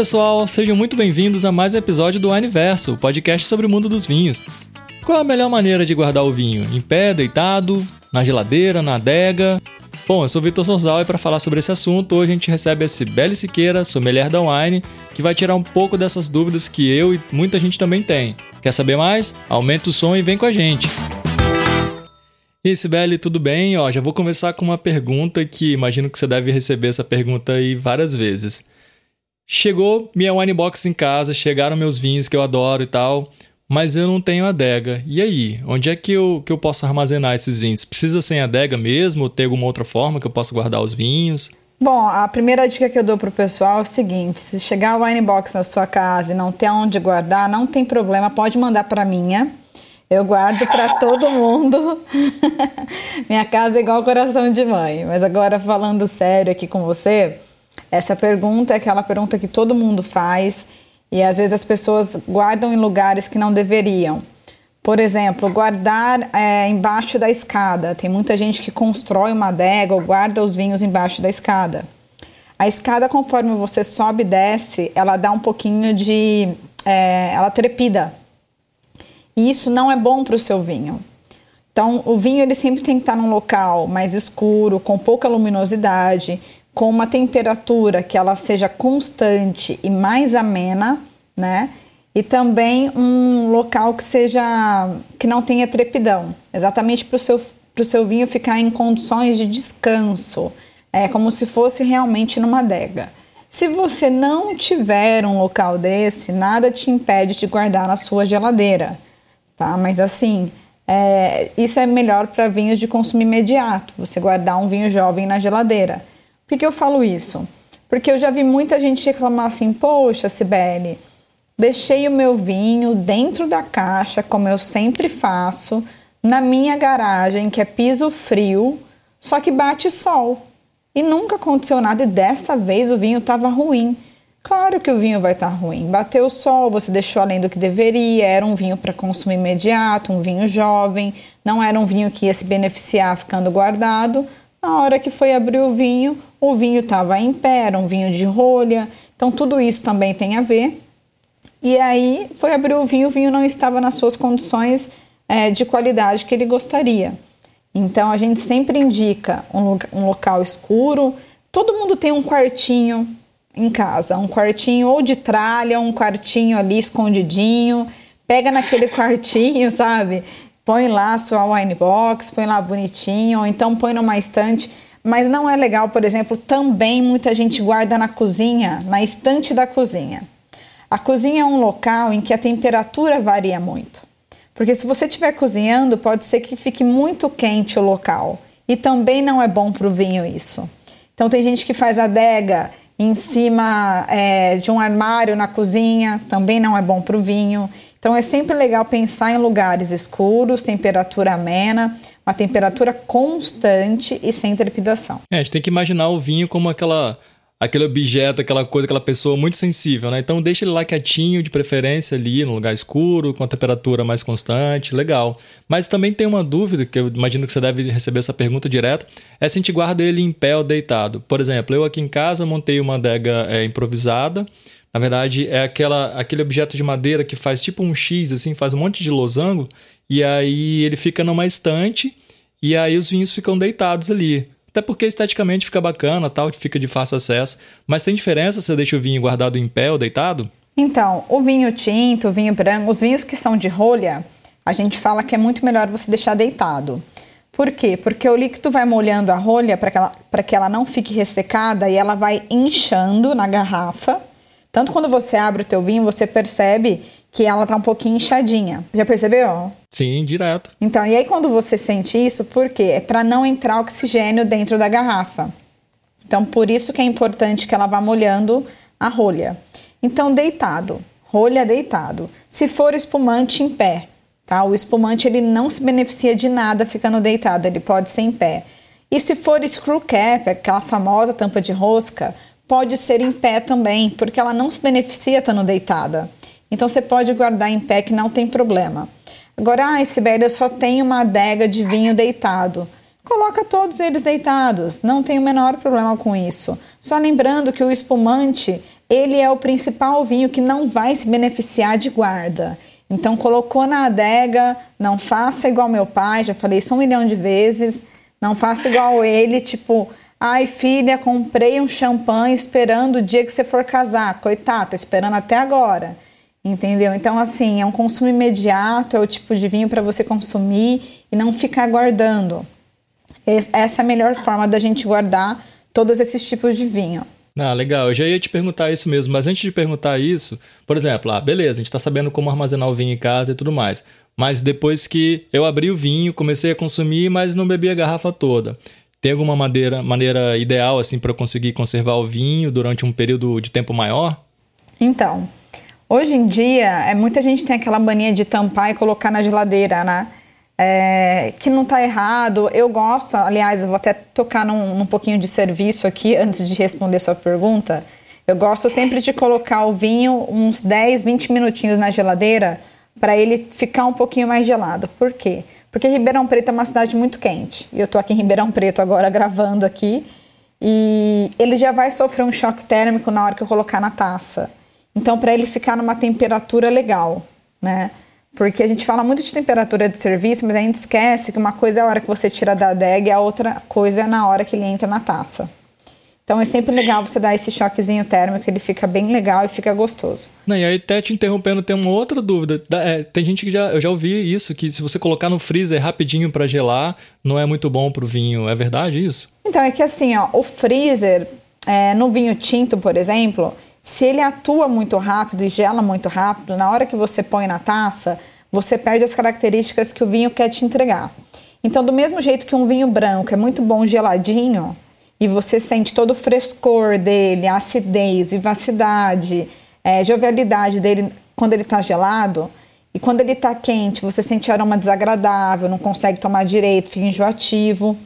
pessoal, sejam muito bem-vindos a mais um episódio do Aniverso, o podcast sobre o mundo dos vinhos. Qual a melhor maneira de guardar o vinho? Em pé, deitado, na geladeira, na adega? Bom, eu sou Vitor Sorzal e para falar sobre esse assunto, hoje a gente recebe a Cibele Siqueira, sommelier da Wine, que vai tirar um pouco dessas dúvidas que eu e muita gente também tem. Quer saber mais? Aumenta o som e vem com a gente. E Sibeli, tudo bem? Ó, já vou começar com uma pergunta que imagino que você deve receber essa pergunta aí várias vezes. Chegou minha wine box em casa, chegaram meus vinhos que eu adoro e tal, mas eu não tenho adega. E aí, onde é que eu, que eu posso armazenar esses vinhos? Precisa sem adega mesmo ou tem alguma outra forma que eu possa guardar os vinhos? Bom, a primeira dica que eu dou pro pessoal é o seguinte: se chegar o wine box na sua casa e não ter onde guardar, não tem problema, pode mandar para minha eu guardo para todo mundo. Minha casa é igual coração de mãe. Mas agora falando sério aqui com você, essa pergunta é aquela pergunta que todo mundo faz e às vezes as pessoas guardam em lugares que não deveriam. Por exemplo, guardar é, embaixo da escada. Tem muita gente que constrói uma adega ou guarda os vinhos embaixo da escada. A escada, conforme você sobe e desce, ela dá um pouquinho de. É, ela trepida. E isso não é bom para o seu vinho. Então, o vinho ele sempre tem que estar num local mais escuro, com pouca luminosidade, com uma temperatura que ela seja constante e mais amena, né? E também um local que seja que não tenha trepidão, exatamente para o seu para o seu vinho ficar em condições de descanso, é como se fosse realmente numa adega. Se você não tiver um local desse, nada te impede de guardar na sua geladeira tá? Mas assim, é, isso é melhor para vinhos de consumo imediato, você guardar um vinho jovem na geladeira. Por que eu falo isso? Porque eu já vi muita gente reclamar assim, poxa, Sibeli, deixei o meu vinho dentro da caixa, como eu sempre faço, na minha garagem, que é piso frio, só que bate sol. E nunca aconteceu nada, e dessa vez o vinho estava ruim. Claro que o vinho vai estar tá ruim. Bateu o sol, você deixou além do que deveria, era um vinho para consumo imediato, um vinho jovem, não era um vinho que ia se beneficiar ficando guardado. Na hora que foi abrir o vinho, o vinho estava em pé, era um vinho de rolha. Então tudo isso também tem a ver. E aí foi abrir o vinho, o vinho não estava nas suas condições é, de qualidade que ele gostaria. Então a gente sempre indica um, um local escuro. Todo mundo tem um quartinho em casa, um quartinho ou de tralha, um quartinho ali escondidinho, pega naquele quartinho, sabe? Põe lá sua wine box, põe lá bonitinho, ou então põe numa estante. Mas não é legal, por exemplo, também muita gente guarda na cozinha, na estante da cozinha. A cozinha é um local em que a temperatura varia muito. Porque se você estiver cozinhando, pode ser que fique muito quente o local. E também não é bom para o vinho isso. Então tem gente que faz adega em cima é, de um armário na cozinha, também não é bom para o vinho. Então é sempre legal pensar em lugares escuros, temperatura amena, uma temperatura constante e sem trepidação. É, a gente tem que imaginar o vinho como aquela aquele objeto, aquela coisa, aquela pessoa muito sensível, né? Então deixa ele lá quietinho, de preferência ali no lugar escuro, com a temperatura mais constante, legal. Mas também tem uma dúvida, que eu imagino que você deve receber essa pergunta direto, é se a gente guarda ele em pé ou deitado. Por exemplo, eu aqui em casa montei uma adega é, improvisada, na verdade, é aquela, aquele objeto de madeira que faz tipo um X, assim, faz um monte de losango, e aí ele fica numa estante, e aí os vinhos ficam deitados ali. Até porque esteticamente fica bacana, tal, fica de fácil acesso. Mas tem diferença se eu deixo o vinho guardado em pé ou deitado? Então, o vinho tinto, o vinho branco, os vinhos que são de rolha, a gente fala que é muito melhor você deixar deitado. Por quê? Porque o líquido vai molhando a rolha para que, ela, que ela não fique ressecada e ela vai inchando na garrafa. Tanto quando você abre o teu vinho, você percebe que ela tá um pouquinho inchadinha. Já percebeu? Sim, direto. Então, e aí quando você sente isso, por quê? É para não entrar oxigênio dentro da garrafa. Então, por isso que é importante que ela vá molhando a rolha. Então, deitado, rolha deitado. Se for espumante, em pé, tá? O espumante ele não se beneficia de nada ficando deitado, ele pode ser em pé. E se for screw cap, aquela famosa tampa de rosca, pode ser em pé também, porque ela não se beneficia estando deitada. Então você pode guardar em pé que não tem problema. Agora, ah, Sibeli, eu só tenho uma adega de vinho deitado. Coloca todos eles deitados, não tem o menor problema com isso. Só lembrando que o espumante ele é o principal vinho que não vai se beneficiar de guarda. Então, colocou na adega, não faça igual meu pai, já falei isso um milhão de vezes, não faça igual ele, tipo, ai filha, comprei um champanhe esperando o dia que você for casar. Coitado, tô esperando até agora. Entendeu? Então, assim, é um consumo imediato, é o tipo de vinho para você consumir e não ficar guardando. Essa é a melhor forma da gente guardar todos esses tipos de vinho. Ah, legal. Eu já ia te perguntar isso mesmo, mas antes de perguntar isso, por exemplo, ah, beleza, a gente está sabendo como armazenar o vinho em casa e tudo mais. Mas depois que eu abri o vinho, comecei a consumir, mas não bebi a garrafa toda. Tem alguma maneira, maneira ideal assim para conseguir conservar o vinho durante um período de tempo maior? Então, hoje em dia, é muita gente tem aquela mania de tampar e colocar na geladeira, né? é, que não está errado. Eu gosto, aliás, eu vou até tocar num, num pouquinho de serviço aqui antes de responder sua pergunta. Eu gosto sempre de colocar o vinho uns 10, 20 minutinhos na geladeira para ele ficar um pouquinho mais gelado. Por quê? Porque Ribeirão Preto é uma cidade muito quente. E eu estou aqui em Ribeirão Preto agora gravando aqui. E ele já vai sofrer um choque térmico na hora que eu colocar na taça. Então, para ele ficar numa temperatura legal, né? Porque a gente fala muito de temperatura de serviço, mas a gente esquece que uma coisa é a hora que você tira da adega e a outra coisa é na hora que ele entra na taça. Então é sempre legal você dar esse choquezinho térmico, ele fica bem legal e fica gostoso. Não, e aí até te interrompendo, tem uma outra dúvida. É, tem gente que já, eu já ouvi isso, que se você colocar no freezer rapidinho para gelar, não é muito bom pro vinho. É verdade isso? Então é que assim, ó, o freezer, é, no vinho tinto, por exemplo, se ele atua muito rápido e gela muito rápido, na hora que você põe na taça, você perde as características que o vinho quer te entregar. Então, do mesmo jeito que um vinho branco é muito bom geladinho, e você sente todo o frescor dele, a acidez, vivacidade, é, jovialidade dele quando ele está gelado, e quando ele está quente, você sente aroma desagradável, não consegue tomar direito, fica enjoativo.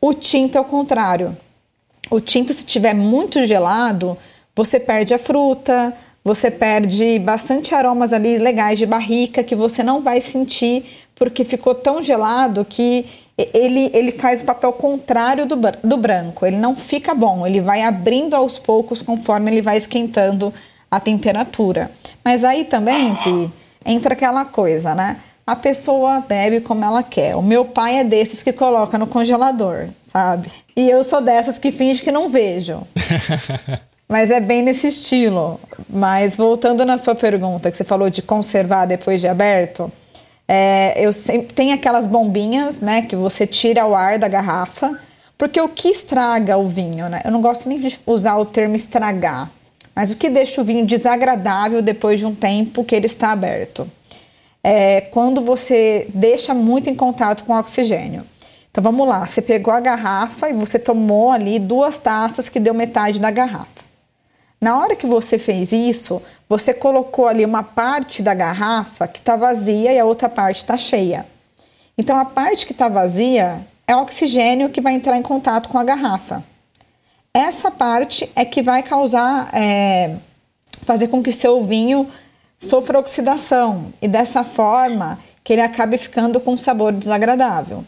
O tinto é o contrário. O tinto, se tiver muito gelado, você perde a fruta, você perde bastante aromas ali legais de barrica que você não vai sentir porque ficou tão gelado que ele, ele faz o papel contrário do, do branco. Ele não fica bom, ele vai abrindo aos poucos conforme ele vai esquentando a temperatura. Mas aí também, Vi, entra aquela coisa, né? A pessoa bebe como ela quer. O meu pai é desses que coloca no congelador, sabe? E eu sou dessas que finge que não vejo. Mas é bem nesse estilo. Mas voltando na sua pergunta, que você falou de conservar depois de aberto, é, eu sempre tem aquelas bombinhas, né, que você tira o ar da garrafa, porque o que estraga o vinho, né? Eu não gosto nem de usar o termo estragar, mas o que deixa o vinho desagradável depois de um tempo que ele está aberto é quando você deixa muito em contato com o oxigênio. Então vamos lá, você pegou a garrafa e você tomou ali duas taças que deu metade da garrafa. Na hora que você fez isso, você colocou ali uma parte da garrafa que está vazia e a outra parte está cheia. Então, a parte que está vazia é o oxigênio que vai entrar em contato com a garrafa. Essa parte é que vai causar, é, fazer com que seu vinho sofra oxidação e dessa forma que ele acabe ficando com um sabor desagradável.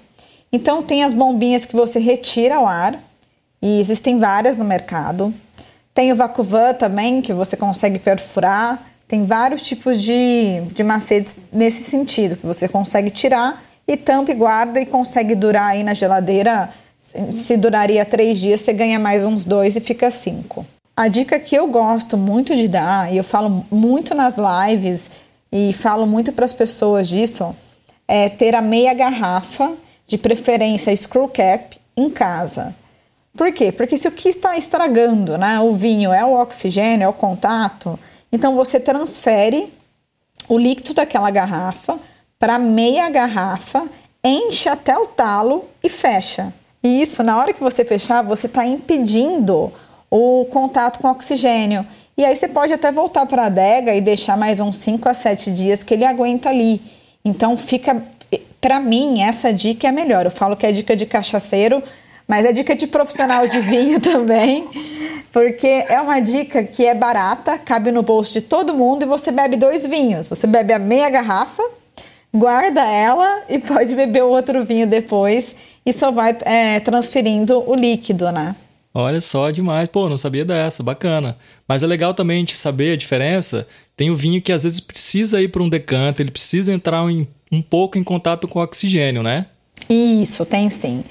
Então, tem as bombinhas que você retira o ar, e existem várias no mercado. Tem o Vacuvan também, que você consegue perfurar. Tem vários tipos de, de macetes nesse sentido, que você consegue tirar e tampa e guarda e consegue durar aí na geladeira. Se duraria três dias, você ganha mais uns dois e fica cinco. A dica que eu gosto muito de dar, e eu falo muito nas lives e falo muito para as pessoas disso, é ter a meia garrafa, de preferência screw cap, em casa. Por quê? Porque se o que está estragando né, o vinho é o oxigênio, é o contato, então você transfere o líquido daquela garrafa para meia garrafa, enche até o talo e fecha. E isso, na hora que você fechar, você está impedindo o contato com o oxigênio. E aí você pode até voltar para a adega e deixar mais uns 5 a 7 dias que ele aguenta ali. Então fica, para mim, essa dica é melhor. Eu falo que é dica de cachaceiro, mas é dica de profissional de vinho também, porque é uma dica que é barata, cabe no bolso de todo mundo e você bebe dois vinhos. Você bebe a meia garrafa, guarda ela e pode beber o outro vinho depois e só vai é, transferindo o líquido, né? Olha só, demais. Pô, não sabia dessa, bacana. Mas é legal também a gente saber a diferença. Tem o vinho que às vezes precisa ir para um decanter, ele precisa entrar em, um pouco em contato com o oxigênio, né? Isso, tem sim.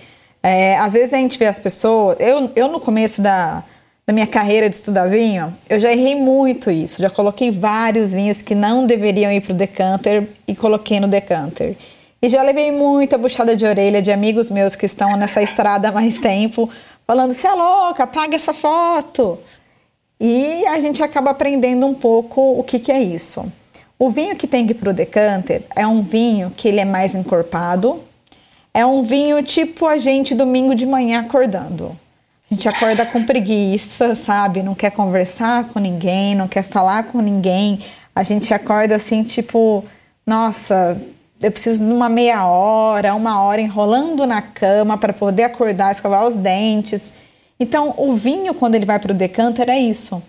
É, às vezes a gente vê as pessoas. Eu, eu no começo da, da minha carreira de estudar vinho, eu já errei muito isso. Já coloquei vários vinhos que não deveriam ir para o decanter e coloquei no decanter. E já levei muita buchada de orelha de amigos meus que estão nessa estrada há mais tempo falando: você é louca, apaga essa foto. E a gente acaba aprendendo um pouco o que, que é isso. O vinho que tem que ir para o decanter é um vinho que ele é mais encorpado, é um vinho tipo a gente domingo de manhã acordando. A gente acorda com preguiça, sabe? Não quer conversar com ninguém, não quer falar com ninguém. A gente acorda assim, tipo, nossa, eu preciso de uma meia hora, uma hora enrolando na cama para poder acordar, escovar os dentes. Então, o vinho, quando ele vai para o decanter, é isso.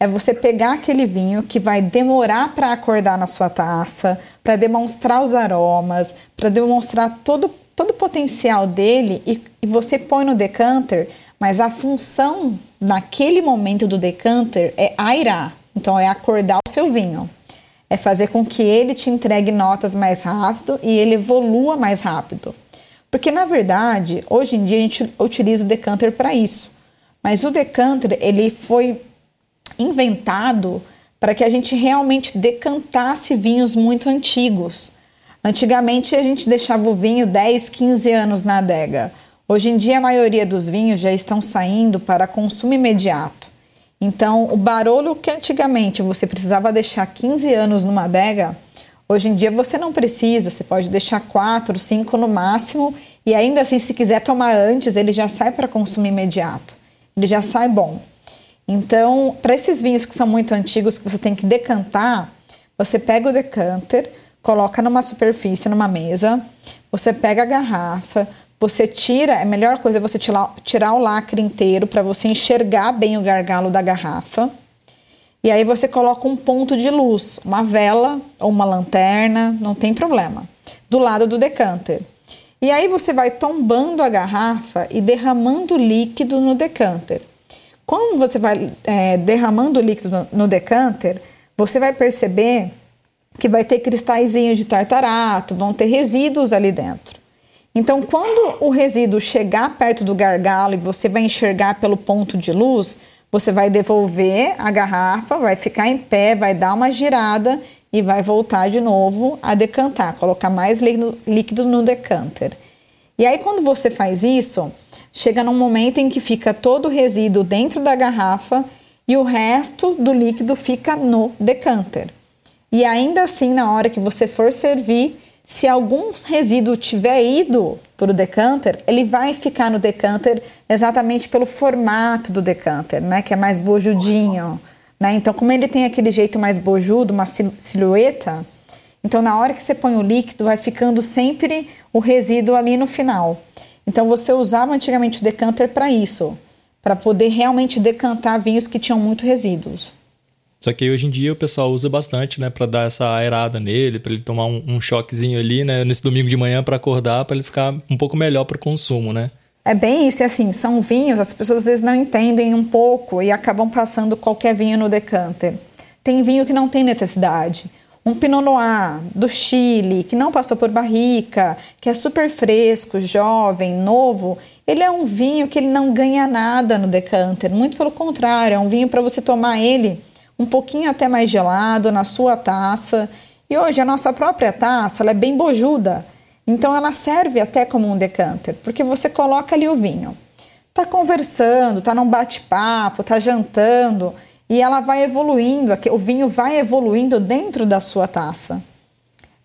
É você pegar aquele vinho que vai demorar para acordar na sua taça, para demonstrar os aromas, para demonstrar todo, todo o potencial dele e, e você põe no decanter, mas a função naquele momento do decanter é airar. Então, é acordar o seu vinho é fazer com que ele te entregue notas mais rápido e ele evolua mais rápido. Porque na verdade, hoje em dia a gente utiliza o decanter para isso. Mas o decanter, ele foi inventado para que a gente realmente decantasse vinhos muito antigos. Antigamente a gente deixava o vinho 10, 15 anos na adega. Hoje em dia a maioria dos vinhos já estão saindo para consumo imediato. Então, o barulho que antigamente você precisava deixar 15 anos numa adega, hoje em dia você não precisa, você pode deixar 4, 5 no máximo, e ainda assim, se quiser tomar antes, ele já sai para consumo imediato. Ele já sai bom. Então, para esses vinhos que são muito antigos, que você tem que decantar, você pega o decanter, coloca numa superfície, numa mesa, você pega a garrafa, você tira, a melhor coisa é você tirar, tirar o lacre inteiro para você enxergar bem o gargalo da garrafa. E aí você coloca um ponto de luz, uma vela ou uma lanterna, não tem problema, do lado do decanter. E aí você vai tombando a garrafa e derramando líquido no decanter. Quando você vai é, derramando líquido no, no decanter, você vai perceber que vai ter cristalzinhos de tartarato, vão ter resíduos ali dentro. Então, quando o resíduo chegar perto do gargalo e você vai enxergar pelo ponto de luz, você vai devolver a garrafa, vai ficar em pé, vai dar uma girada e vai voltar de novo a decantar, colocar mais líquido no decanter. E aí, quando você faz isso, chega num momento em que fica todo o resíduo dentro da garrafa e o resto do líquido fica no decanter. E ainda assim, na hora que você for servir, se algum resíduo tiver ido para o decanter, ele vai ficar no decanter exatamente pelo formato do decanter, né? Que é mais bojudinho, né? Então, como ele tem aquele jeito mais bojudo, uma silhueta, então na hora que você põe o líquido, vai ficando sempre o resíduo ali no final. Então, você usava antigamente o decanter para isso, para poder realmente decantar vinhos que tinham muito resíduos. Só que hoje em dia o pessoal usa bastante, né, para dar essa aerada nele, para ele tomar um, um, choquezinho ali, né, nesse domingo de manhã para acordar, para ele ficar um pouco melhor para o consumo, né? É bem isso, e assim, são vinhos, as pessoas às vezes não entendem um pouco e acabam passando qualquer vinho no decanter. Tem vinho que não tem necessidade. Um Pinot Noir do Chile, que não passou por barrica, que é super fresco, jovem, novo, ele é um vinho que ele não ganha nada no decanter. Muito pelo contrário, é um vinho para você tomar ele um pouquinho até mais gelado na sua taça. E hoje a nossa própria taça é bem bojuda, então ela serve até como um decanter, porque você coloca ali o vinho. Tá conversando, tá num bate-papo, tá jantando e ela vai evoluindo, o vinho vai evoluindo dentro da sua taça.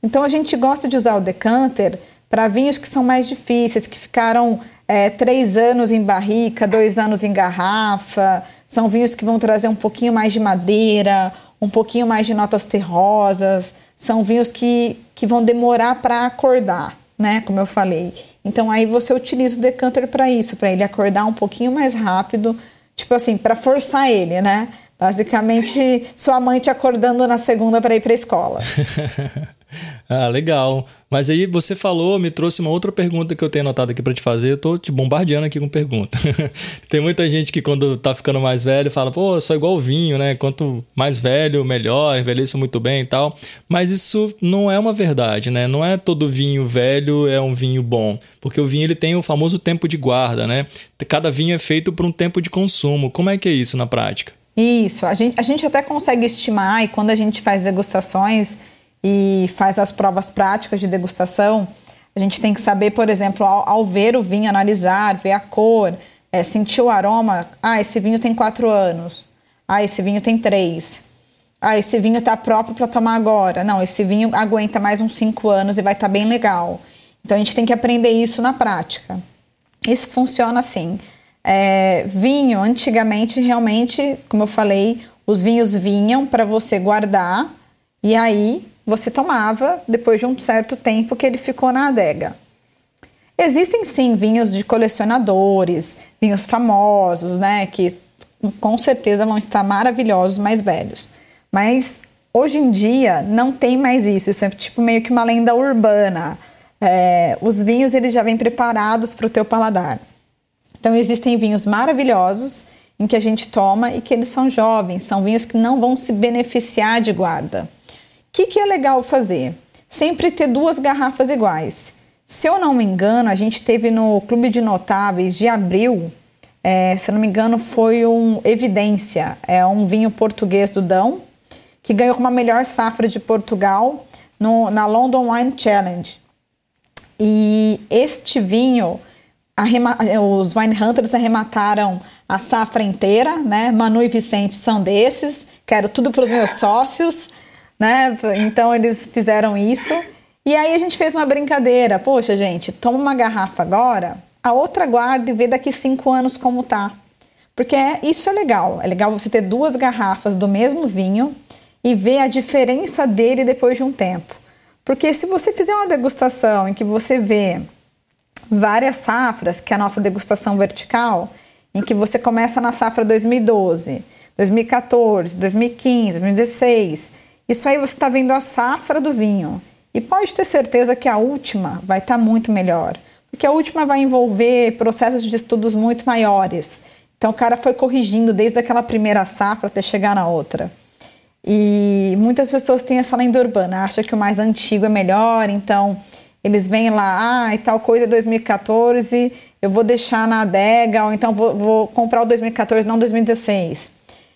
Então a gente gosta de usar o decanter para vinhos que são mais difíceis, que ficaram é, três anos em barrica, dois anos em garrafa, são vinhos que vão trazer um pouquinho mais de madeira, um pouquinho mais de notas terrosas. São vinhos que, que vão demorar para acordar, né? Como eu falei. Então aí você utiliza o decanter para isso, para ele acordar um pouquinho mais rápido, tipo assim, para forçar ele, né? Basicamente, sua mãe te acordando na segunda para ir para a escola. ah, legal. Mas aí você falou, me trouxe uma outra pergunta que eu tenho anotado aqui para te fazer. Eu tô te bombardeando aqui com pergunta. Tem muita gente que quando tá ficando mais velho fala, pô, sou igual o vinho, né? Quanto mais velho, melhor, envelheço muito bem e tal. Mas isso não é uma verdade, né? Não é todo vinho velho é um vinho bom. Porque o vinho ele tem o famoso tempo de guarda, né? Cada vinho é feito por um tempo de consumo. Como é que é isso na prática? Isso, a gente, a gente até consegue estimar e quando a gente faz degustações e faz as provas práticas de degustação, a gente tem que saber, por exemplo, ao, ao ver o vinho, analisar, ver a cor, é, sentir o aroma. Ah, esse vinho tem quatro anos. Ah, esse vinho tem três. Ah, esse vinho está próprio para tomar agora. Não, esse vinho aguenta mais uns cinco anos e vai estar tá bem legal. Então a gente tem que aprender isso na prática. Isso funciona assim. É, vinho, antigamente, realmente, como eu falei, os vinhos vinham para você guardar e aí você tomava depois de um certo tempo que ele ficou na adega. Existem sim vinhos de colecionadores, vinhos famosos, né, que com certeza vão estar maravilhosos mais velhos. Mas hoje em dia não tem mais isso, isso é tipo meio que uma lenda urbana. É, os vinhos eles já vêm preparados para o teu paladar. Então existem vinhos maravilhosos em que a gente toma e que eles são jovens, são vinhos que não vão se beneficiar de guarda que, que é legal fazer? Sempre ter duas garrafas iguais. Se eu não me engano, a gente teve no Clube de Notáveis de abril, é, se eu não me engano, foi um Evidência, é um vinho português do Dão, que ganhou como a melhor safra de Portugal no, na London Wine Challenge. E este vinho, os Wine Hunters arremataram a safra inteira, né? Manu e Vicente são desses, quero tudo para os meus sócios né? Então eles fizeram isso. E aí a gente fez uma brincadeira. Poxa, gente, toma uma garrafa agora, a outra guarda e vê daqui cinco anos como tá. Porque é, isso é legal. É legal você ter duas garrafas do mesmo vinho e ver a diferença dele depois de um tempo. Porque se você fizer uma degustação em que você vê várias safras, que é a nossa degustação vertical, em que você começa na safra 2012, 2014, 2015, 2016 isso aí você está vendo a safra do vinho. E pode ter certeza que a última vai estar tá muito melhor. Porque a última vai envolver processos de estudos muito maiores. Então o cara foi corrigindo desde aquela primeira safra até chegar na outra. E muitas pessoas têm essa lenda urbana, acham que o mais antigo é melhor, então eles vêm lá, ah, e tal coisa é 2014, eu vou deixar na adega, ou então vou, vou comprar o 2014, não 2016.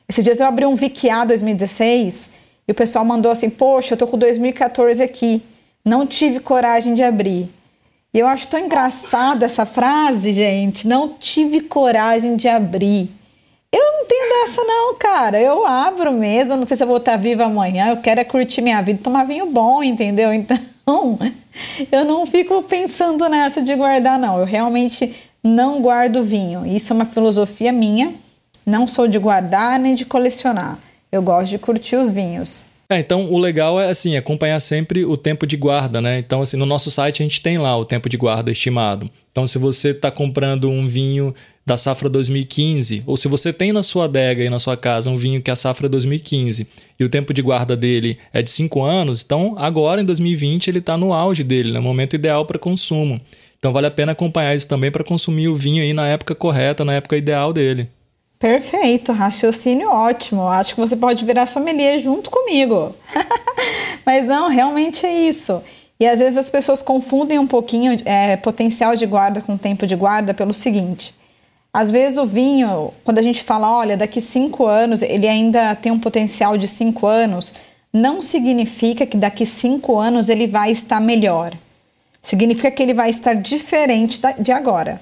Esses dias eu abri um VQA 2016 o pessoal mandou assim: Poxa, eu tô com 2014 aqui, não tive coragem de abrir. E eu acho tão engraçada essa frase, gente. Não tive coragem de abrir. Eu não tenho dessa, não, cara. Eu abro mesmo. Não sei se eu vou estar viva amanhã. Eu quero é curtir minha vida, tomar vinho bom, entendeu? Então, eu não fico pensando nessa de guardar, não. Eu realmente não guardo vinho. Isso é uma filosofia minha. Não sou de guardar nem de colecionar. Eu gosto de curtir os vinhos. É, então o legal é assim, acompanhar sempre o tempo de guarda, né? Então, assim, no nosso site a gente tem lá o tempo de guarda estimado. Então, se você está comprando um vinho da safra 2015, ou se você tem na sua adega e na sua casa um vinho que é a safra 2015 e o tempo de guarda dele é de 5 anos, então agora em 2020 ele está no auge dele, no momento ideal para consumo. Então vale a pena acompanhar isso também para consumir o vinho aí na época correta, na época ideal dele. Perfeito, raciocínio ótimo. Acho que você pode virar sommelier junto comigo. Mas não, realmente é isso. E às vezes as pessoas confundem um pouquinho é, potencial de guarda com tempo de guarda pelo seguinte. Às vezes o vinho, quando a gente fala, olha, daqui cinco anos ele ainda tem um potencial de cinco anos, não significa que daqui cinco anos ele vai estar melhor. Significa que ele vai estar diferente de agora.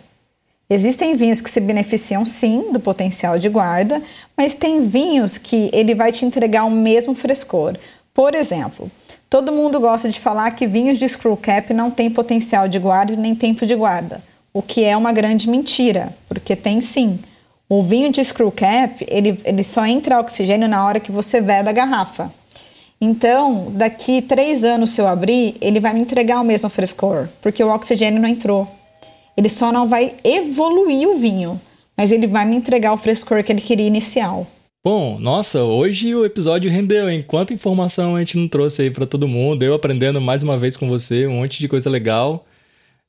Existem vinhos que se beneficiam sim do potencial de guarda, mas tem vinhos que ele vai te entregar o mesmo frescor. Por exemplo, todo mundo gosta de falar que vinhos de screw cap não têm potencial de guarda nem tempo de guarda, o que é uma grande mentira, porque tem sim. O vinho de screw cap, ele, ele só entra oxigênio na hora que você veda a garrafa. Então, daqui três anos, se eu abrir, ele vai me entregar o mesmo frescor, porque o oxigênio não entrou. Ele só não vai evoluir o vinho, mas ele vai me entregar o frescor que ele queria inicial. Bom, nossa, hoje o episódio rendeu, hein? Quanta informação a gente não trouxe aí para todo mundo. Eu aprendendo mais uma vez com você, um monte de coisa legal.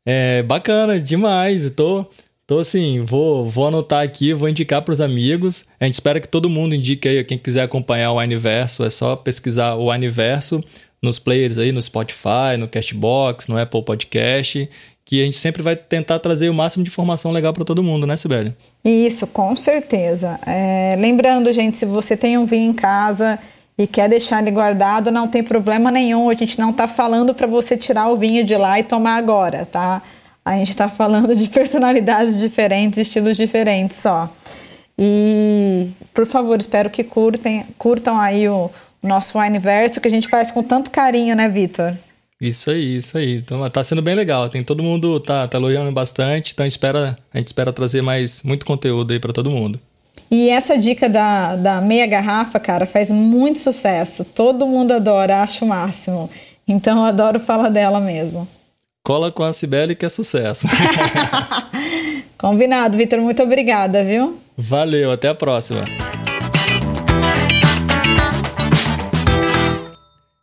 É bacana demais. tô, tô assim, vou, vou anotar aqui, vou indicar para os amigos. A gente espera que todo mundo indique aí, quem quiser acompanhar o Aniverso, é só pesquisar o Aniverso nos players aí, no Spotify, no Cashbox, no Apple Podcast que a gente sempre vai tentar trazer o máximo de informação legal para todo mundo, né, Sibeli? Isso, com certeza. É, lembrando, gente, se você tem um vinho em casa e quer deixar ele guardado, não tem problema nenhum. A gente não está falando para você tirar o vinho de lá e tomar agora, tá? A gente está falando de personalidades diferentes, estilos diferentes só. E, por favor, espero que curtem, curtam aí o nosso Wineverso, que a gente faz com tanto carinho, né, Vitor? Isso aí, isso aí. Então tá sendo bem legal. Tem todo mundo tá, tá elogiando bastante, então espera, a gente espera trazer mais muito conteúdo aí para todo mundo. E essa dica da, da meia garrafa, cara, faz muito sucesso. Todo mundo adora, acho o máximo. Então eu adoro falar dela mesmo. Cola com a Cibele que é sucesso. Combinado, Vitor. Muito obrigada, viu? Valeu, até a próxima.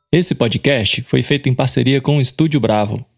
Esse podcast foi feito em parceria com o Estúdio Bravo.